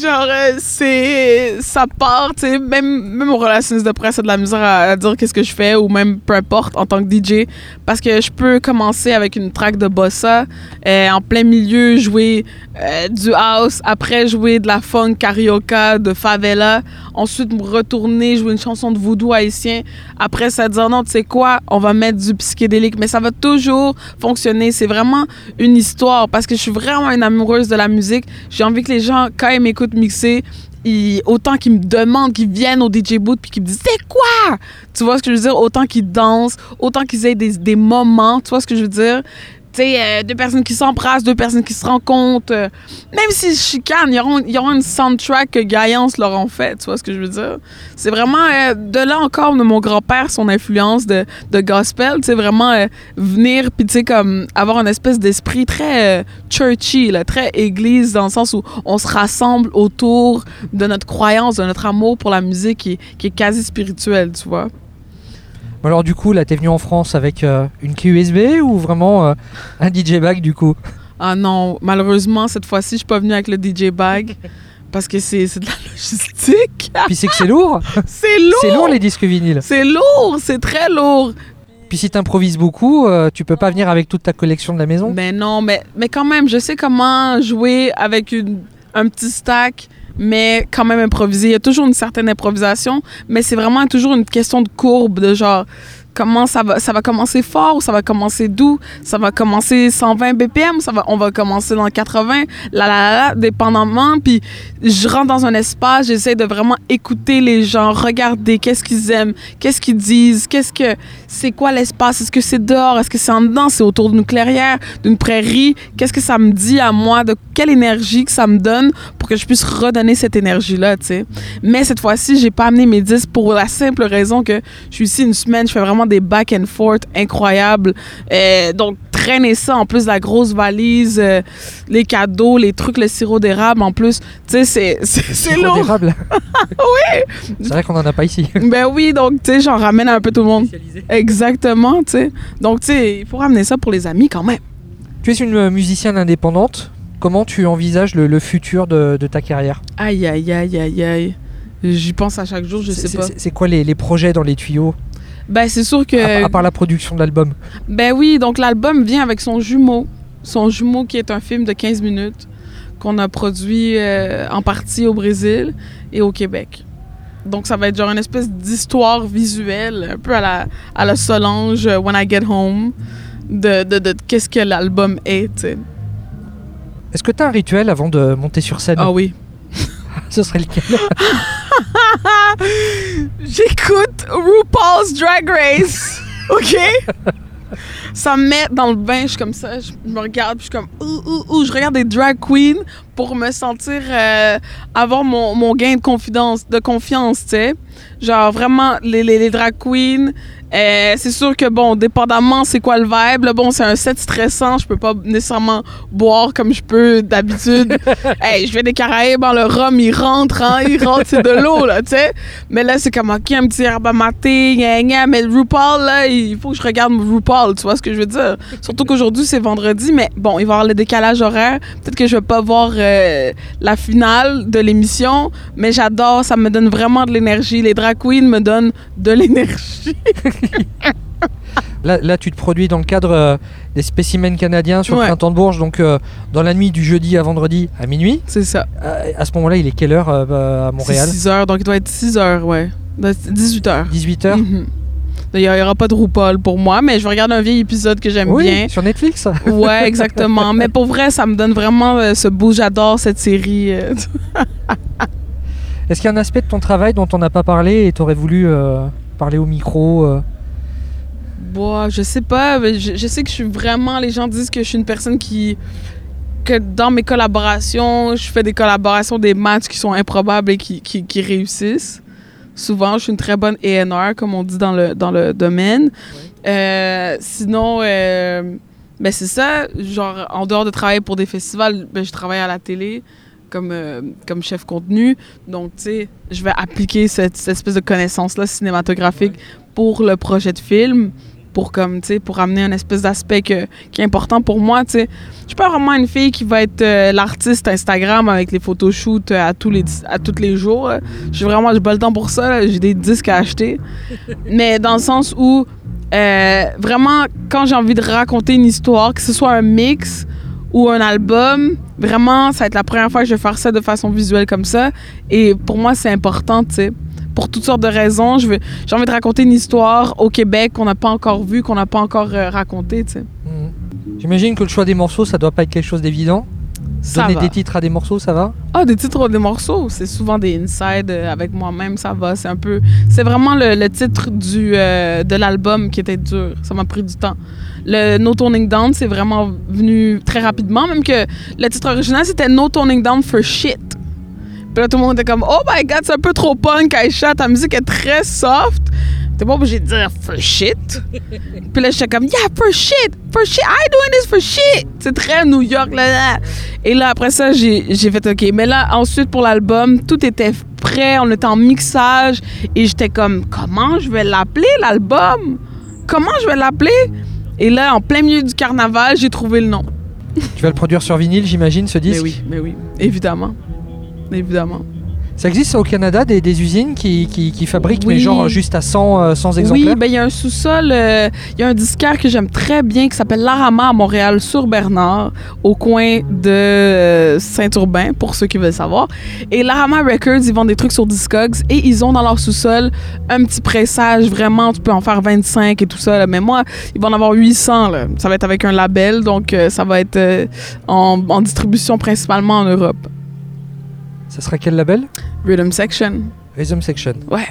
Genre, euh, c'est... Ça part, tu sais, même, même aux relations de presse, c'est de la misère à, à dire qu'est-ce que je fais ou même peu importe en tant que DJ. Parce que je peux commencer avec une track de bossa, euh, en plein milieu, jouer euh, du house, après jouer de la funk carioca, de favela, ensuite me retourner, jouer une chanson de voodoo haïtien, après ça dire non, tu sais quoi, on va mettre du psychédélique, mais ça va toujours fonctionner. C'est vraiment une histoire parce que je suis vraiment une amoureuse de la musique. J'ai envie que les gens, quand ils m'écoutent mixer, autant qu'ils me demandent, qu'ils viennent au DJ booth puis qu'ils me disent c'est quoi? Tu vois ce que je veux dire? Autant qu'ils dansent, autant qu'ils aient des, des moments, tu vois ce que je veux dire? Euh, deux personnes qui s'embrassent, deux personnes qui se rencontrent. euh, même s'ils se chicanent, il y aura, il y aura une soundtrack que Gaillance leur ont fait, tu vois ce que je veux dire? C'est vraiment, euh, de là encore, de mon grand-père, son influence de, gospel, tu sais, vraiment venir, puis tu sais, comme avoir une espèce d'esprit très churchy, très église, dans le sens où on se rassemble autour de notre croyance, de notre amour pour la musique qui, qui est quasi spirituelle, tu vois? Alors du coup là t'es venu en France avec euh, une clé USB ou vraiment euh, un DJ bag du coup? Ah non, malheureusement, cette fois-ci, je suis pas venue avec le DJ bag parce que c'est c'est de la logistique. Puis c'est que c'est lourd C'est lourd! C'est lourd les disques vinyles C'est lourd, c'est très lourd. Puis si t'improvises beaucoup, euh, tu peux pas venir avec toute ta collection de la maison? Mais non, mais, mais quand même, je sais comment jouer avec une, un petit stack, mais quand même improviser. Il y a toujours une certaine improvisation, mais c'est vraiment toujours une question de courbe, de genre comment ça va, ça va commencer fort ou ça va commencer doux, ça va commencer 120 BPM, ça va, on va commencer dans 80, la la la, dépendamment. Puis je rentre dans un espace, j'essaie de vraiment écouter les gens, regarder qu'est-ce qu'ils aiment, qu'est-ce qu'ils disent, qu'est-ce que c'est quoi l'espace, est-ce que c'est dehors, est-ce que c'est en dedans, c'est autour d'une clairière, d'une prairie, qu'est-ce que ça me dit à moi, de quelle énergie que ça me donne pour que je puisse redonner cette énergie-là, tu sais? Mais cette fois-ci, j'ai pas amené mes disques pour la simple raison que je suis ici une semaine, je fais vraiment des back and forth incroyables. Euh, donc, traîner ça, en plus la grosse valise, euh, les cadeaux, les trucs, le sirop d'érable, en plus, tu sais, c'est- c'est c'est Sirop lourd. d'érable. oui C'est vrai qu'on en a pas ici. Ben oui, donc, tu sais, j'en ramène un peu tout le monde. Exactement, tu sais. Donc, tu sais, il faut ramener ça pour les amis quand même. Tu es une euh, musicienne indépendante. Comment tu envisages le, le futur de, de ta carrière? Aïe, aïe, aïe, aïe, aïe. J'y pense à chaque jour, je C'est- sais pas. c'est- C'est quoi les, les projets dans les tuyaux? Ben, c'est sûr que. à part la production de l'album Ben oui, donc l'album vient avec son jumeau. Son jumeau qui est un film de 15 minutes qu'on a produit euh, en partie au Brésil et au Québec. Donc ça va être genre une espèce d'histoire visuelle, un peu à la, à la Solange euh, When I Get Home, de, de, de qu'est-ce que l'album est, tu sais. Est-ce que tu as un rituel avant de monter sur scène? Ah oui. Ce serait lequel? J'écoute RuPaul's Drag Race. OK? Ça me met dans le bain, je suis comme ça, je me regarde, puis je suis comme ouh, ouh, ouh, je regarde des drag queens pour me sentir euh, avoir mon, mon gain de confidence, de confiance, tu sais. Genre vraiment les, les, les drag queens, euh, c'est sûr que bon, dépendamment c'est quoi le vibe, là, bon, c'est un set stressant, je peux pas nécessairement boire comme je peux d'habitude. hey, je vais des Caraïbes, hein, le rhum il rentre, hein, il rentre, c'est de l'eau là, tu sais. Mais là c'est comme ok, un petit herbe maté, gna, gna, mais le RuPaul là, il faut que je regarde RuPaul, tu vois ce que je veux dire. Surtout qu'aujourd'hui c'est vendredi, mais bon, il va y avoir le décalage horaire. Peut-être que je vais pas voir euh, la finale de l'émission, mais j'adore, ça me donne vraiment de l'énergie. Les drag queens me donnent de l'énergie. Là, là, tu te produis dans le cadre euh, des spécimens canadiens sur Ouais. le printemps de Bourges, donc euh, dans la nuit du jeudi à vendredi à minuit. C'est ça. Euh, à ce moment-là, il est quelle heure bah, à Montréal? C'est 6 heures, donc il doit être 6 heures, ouais. De- 18 heures. 18h Mhm. D'ailleurs, il n'y aura pas de RuPaul pour moi, mais je vais regarder un vieil épisode que j'aime Oui, bien. sur Netflix. Ouais, exactement. mais pour vrai, ça me donne vraiment euh, ce beau. J'adore cette série. Est-ce qu'il y a un aspect de ton travail dont on n'a pas parlé et tu aurais voulu euh, parler au micro euh Bon, je sais pas. mais Je, je sais que je suis vraiment. Les gens disent que je suis une personne qui. Que dans mes collaborations, je fais des collaborations, des matchs qui sont improbables et qui, qui, qui réussissent. Souvent, je suis une très bonne ENR, comme on dit dans le, dans le domaine. Euh, sinon, euh, ben c'est ça. Genre, en dehors de travailler pour des festivals, ben, je travaille à la télé comme, euh, comme chef contenu. Donc, tu sais, je vais appliquer cette, cette espèce de connaissance-là cinématographique pour le projet de film, pour comme, tu sais, pour amener un espèce d'aspect qui est important pour moi, tu sais. Je suis pas vraiment une fille qui va être euh, l'artiste Instagram avec les photoshoots euh, à tous les, à tous les jours. Je suis vraiment, j'ai pas le temps pour ça, j'ai des disques à acheter. Mais dans le sens où, euh, vraiment, quand j'ai envie de raconter une histoire, que ce soit un mix ou un album, vraiment, ça va être la première fois que je vais faire ça de façon visuelle comme ça. Et pour moi, c'est important, tu sais. Pour toutes sortes de raisons, j'ai envie de raconter une histoire au Québec qu'on n'a pas encore vue, qu'on n'a pas encore euh, racontée, tu sais. Mhm. J'imagine que le choix des morceaux, ça doit pas être quelque chose d'évident. Ça Donner va. des titres à des morceaux, ça va? Ah, des titres des morceaux, c'est souvent des inside euh, avec moi-même, ça va. C'est un peu. C'est vraiment le, le titre du, euh, de l'album qui était dur. Ça m'a pris du temps. Le No Toning Down, c'est vraiment venu très rapidement, même que le titre original, c'était No Toning Down for Shit. Puis là, tout le monde était comme, oh my god, c'est un peu trop punk, Aisha, ta musique est très soft. T'es pas obligé de dire for shit. Puis là, j'étais comme, yeah, for shit, for shit, I doing this for shit. C'est très New York, là, là. Et là, après ça, j'ai j'ai fait OK. Mais là, ensuite, pour l'album, tout était prêt. On était en mixage. Et j'étais comme, comment je vais l'appeler, l'album? Comment je vais l'appeler? Et là, en plein milieu du carnaval, j'ai trouvé le nom. Tu vas le produire sur vinyle, j'imagine, ce disque Mais oui, mais oui, évidemment. Évidemment. Ça existe au Canada des, des usines qui, qui, qui fabriquent, mais genre juste à 100, euh, 100 exemplaires? Oui, ben il y a un sous-sol, euh, il y a un disquaire que j'aime très bien qui s'appelle Larama à Montréal sur Bernard, au coin de euh, Saint-Urbain, pour ceux qui veulent savoir. Et Larama Records, ils vendent des trucs sur Discogs et ils ont dans leur sous-sol un petit pressage, vraiment, tu peux en faire 25 et tout ça. là. Mais moi, ils vont en avoir 800. Là. Ça va être avec un label, donc euh, ça va être euh, en, en distribution principalement en Europe. Ça sera quel label? Rhythm Section, Rhythm Section, ouais.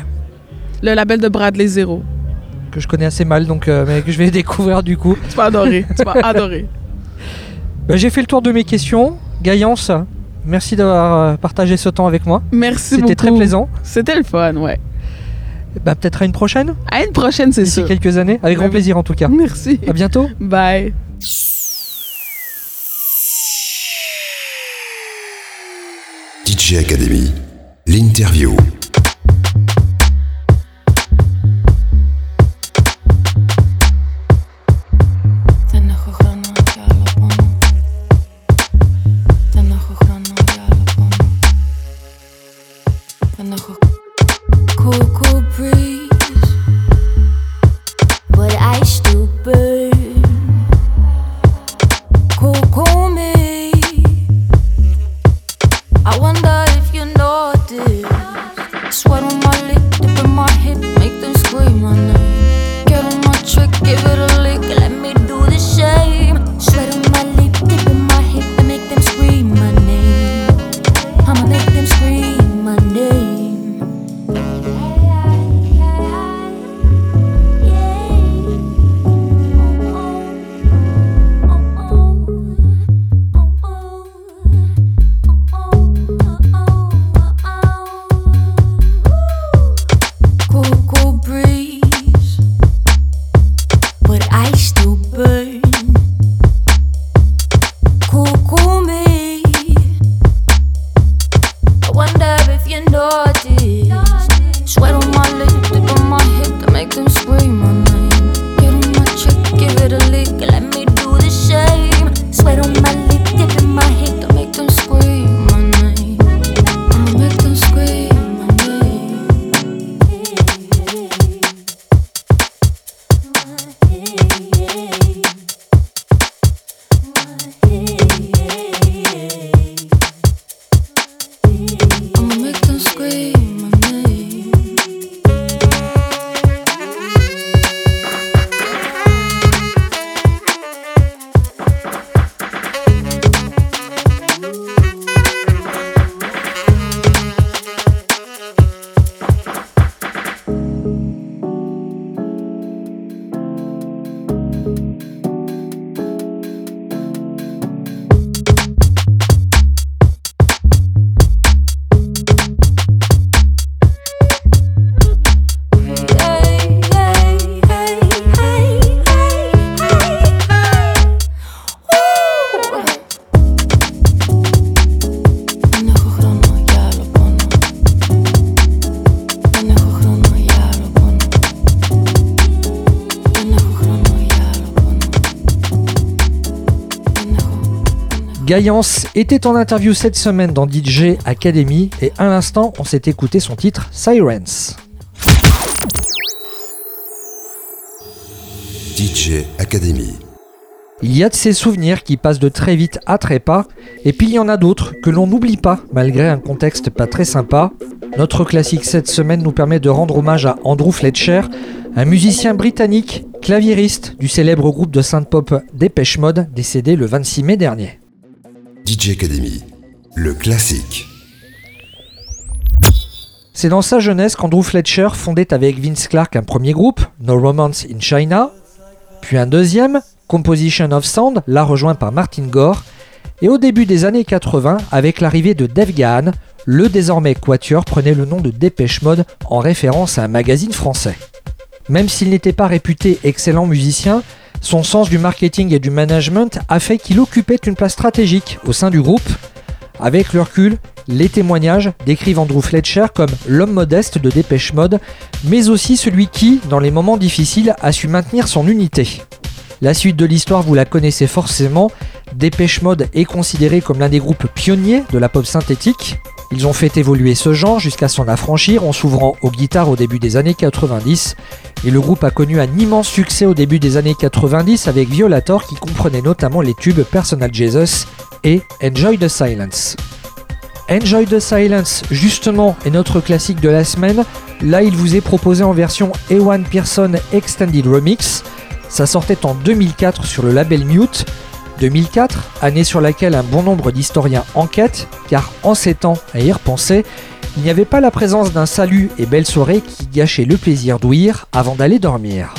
Le label de Bradley Zero. que je connais assez mal, donc euh, mais que je vais découvrir du coup. Tu vas adorer, tu vas adorer. Bah, J'ai fait le tour de mes questions. Gaïance, merci d'avoir euh, partagé ce temps avec moi. Merci beaucoup. C'était très plaisant. C'était le fun, ouais. Bah, Peut-être à une prochaine, À une prochaine, c'est d'ici sûr. quelques années. Avec grand plaisir en tout cas. Merci. À bientôt. Bye. DJ Academy, l'interview. Gaillance était en interview cette semaine dans DJ Academy et à l'instant on s'est écouté son titre Sirens. DJ Academy. Il y a de ces souvenirs qui passent de très vite à très pas, et puis il y en a d'autres que l'on n'oublie pas malgré un contexte pas très sympa. Notre classique cette semaine nous permet de rendre hommage à Andrew Fletcher, un musicien britannique, claviériste du célèbre groupe de synth-pop Dépêche Mode, décédé le 26 mai dernier. DJ Academy. Le classique. C'est dans sa jeunesse qu'Andrew Fletcher fondait avec Vince Clarke un premier groupe, No Romance in China, puis un deuxième, Composition of Sound, là rejoint par Martin Gore, et au début des années 80, avec l'arrivée de Dave Gahan, le désormais Quatuor prenait le nom de Dépêche Mode en référence à un magazine français. Même s'il n'était pas réputé excellent musicien, son sens du marketing et du management a fait qu'il occupait une place stratégique au sein du groupe. Avec le recul, les témoignages décrivent Andrew Fletcher comme l'homme modeste de Dépêche Mode, mais aussi celui qui, dans les moments difficiles, a su maintenir son unité. La suite de l'histoire, vous la connaissez forcément. Dépêche Mode est considéré comme l'un des groupes pionniers de la pop synthétique. Ils ont fait évoluer ce genre jusqu'à s'en affranchir en s'ouvrant aux guitares au début des années 90. Et le groupe a connu un immense succès au début des années 90 avec Violator qui comprenait notamment les tubes Personal Jesus et Enjoy the Silence. Enjoy the Silence, justement, est notre classique de la semaine. Là, il vous est proposé en version Ewan Pearson Extended Remix. Ça sortait en 2004 sur le label Mute. 2004, année sur laquelle un bon nombre d'historiens enquêtent, car en ces temps, à y repenser, il n'y avait pas la présence d'un salut et belle soirée qui gâchait le plaisir d'ouïr avant d'aller dormir.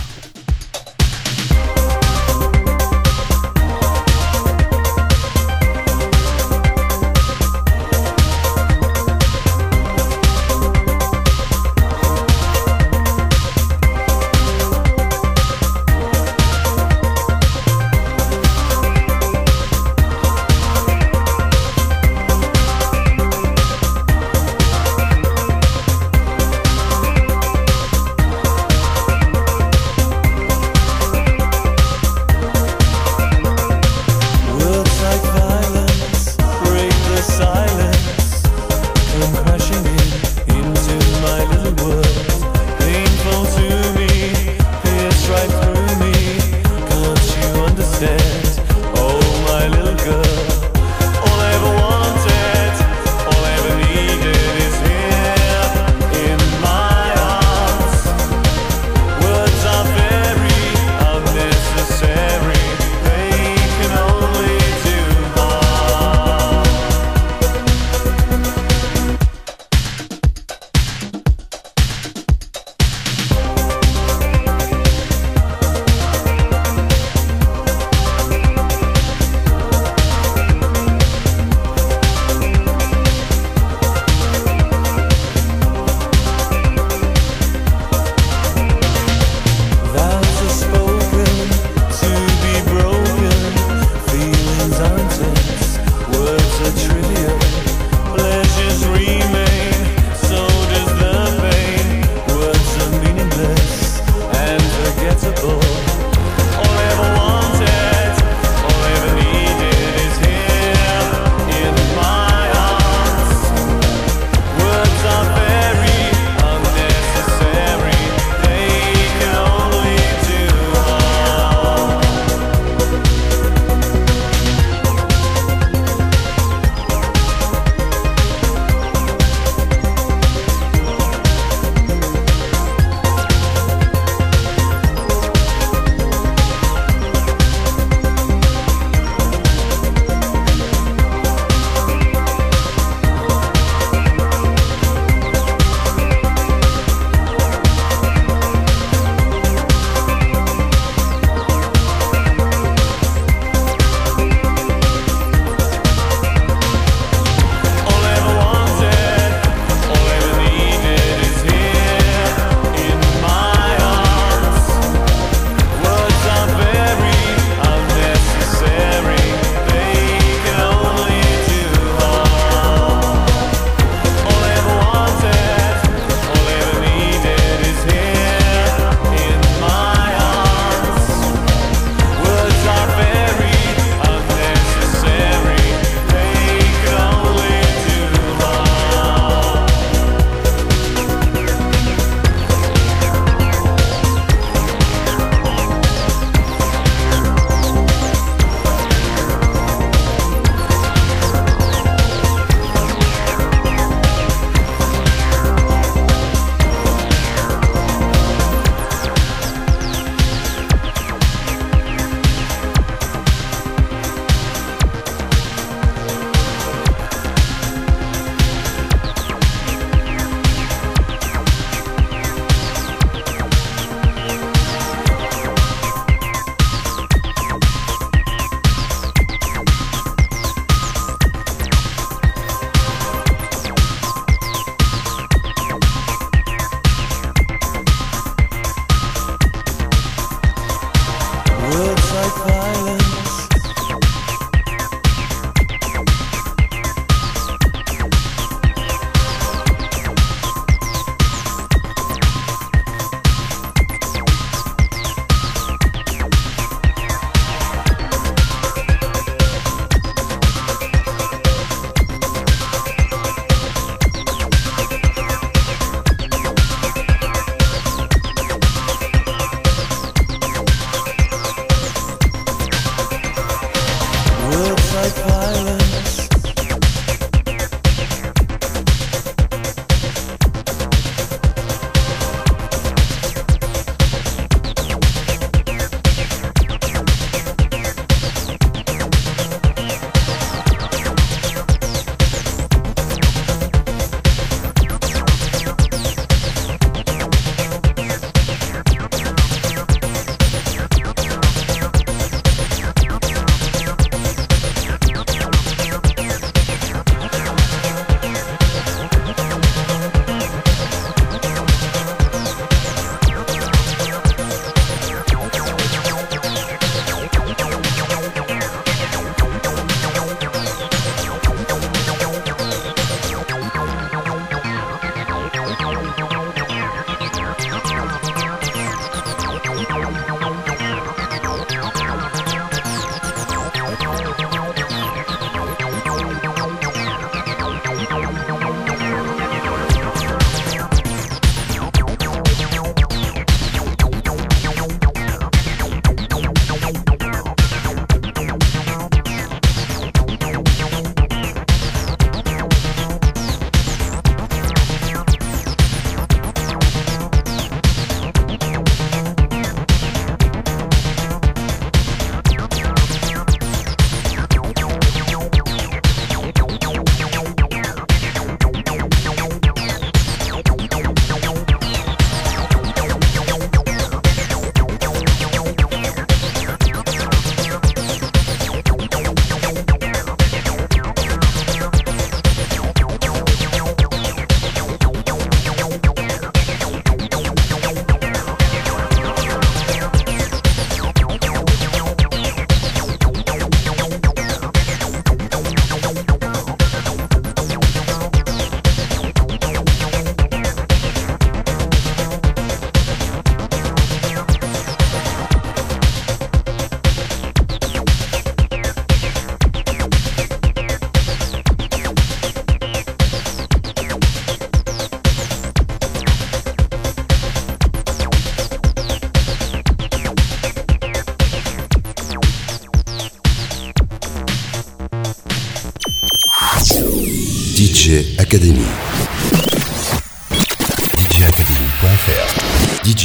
like violence.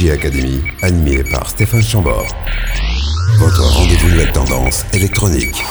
DJ Academy, animé par Stéphane Chambord. Votre rendez-vous nouvelle tendance électronique.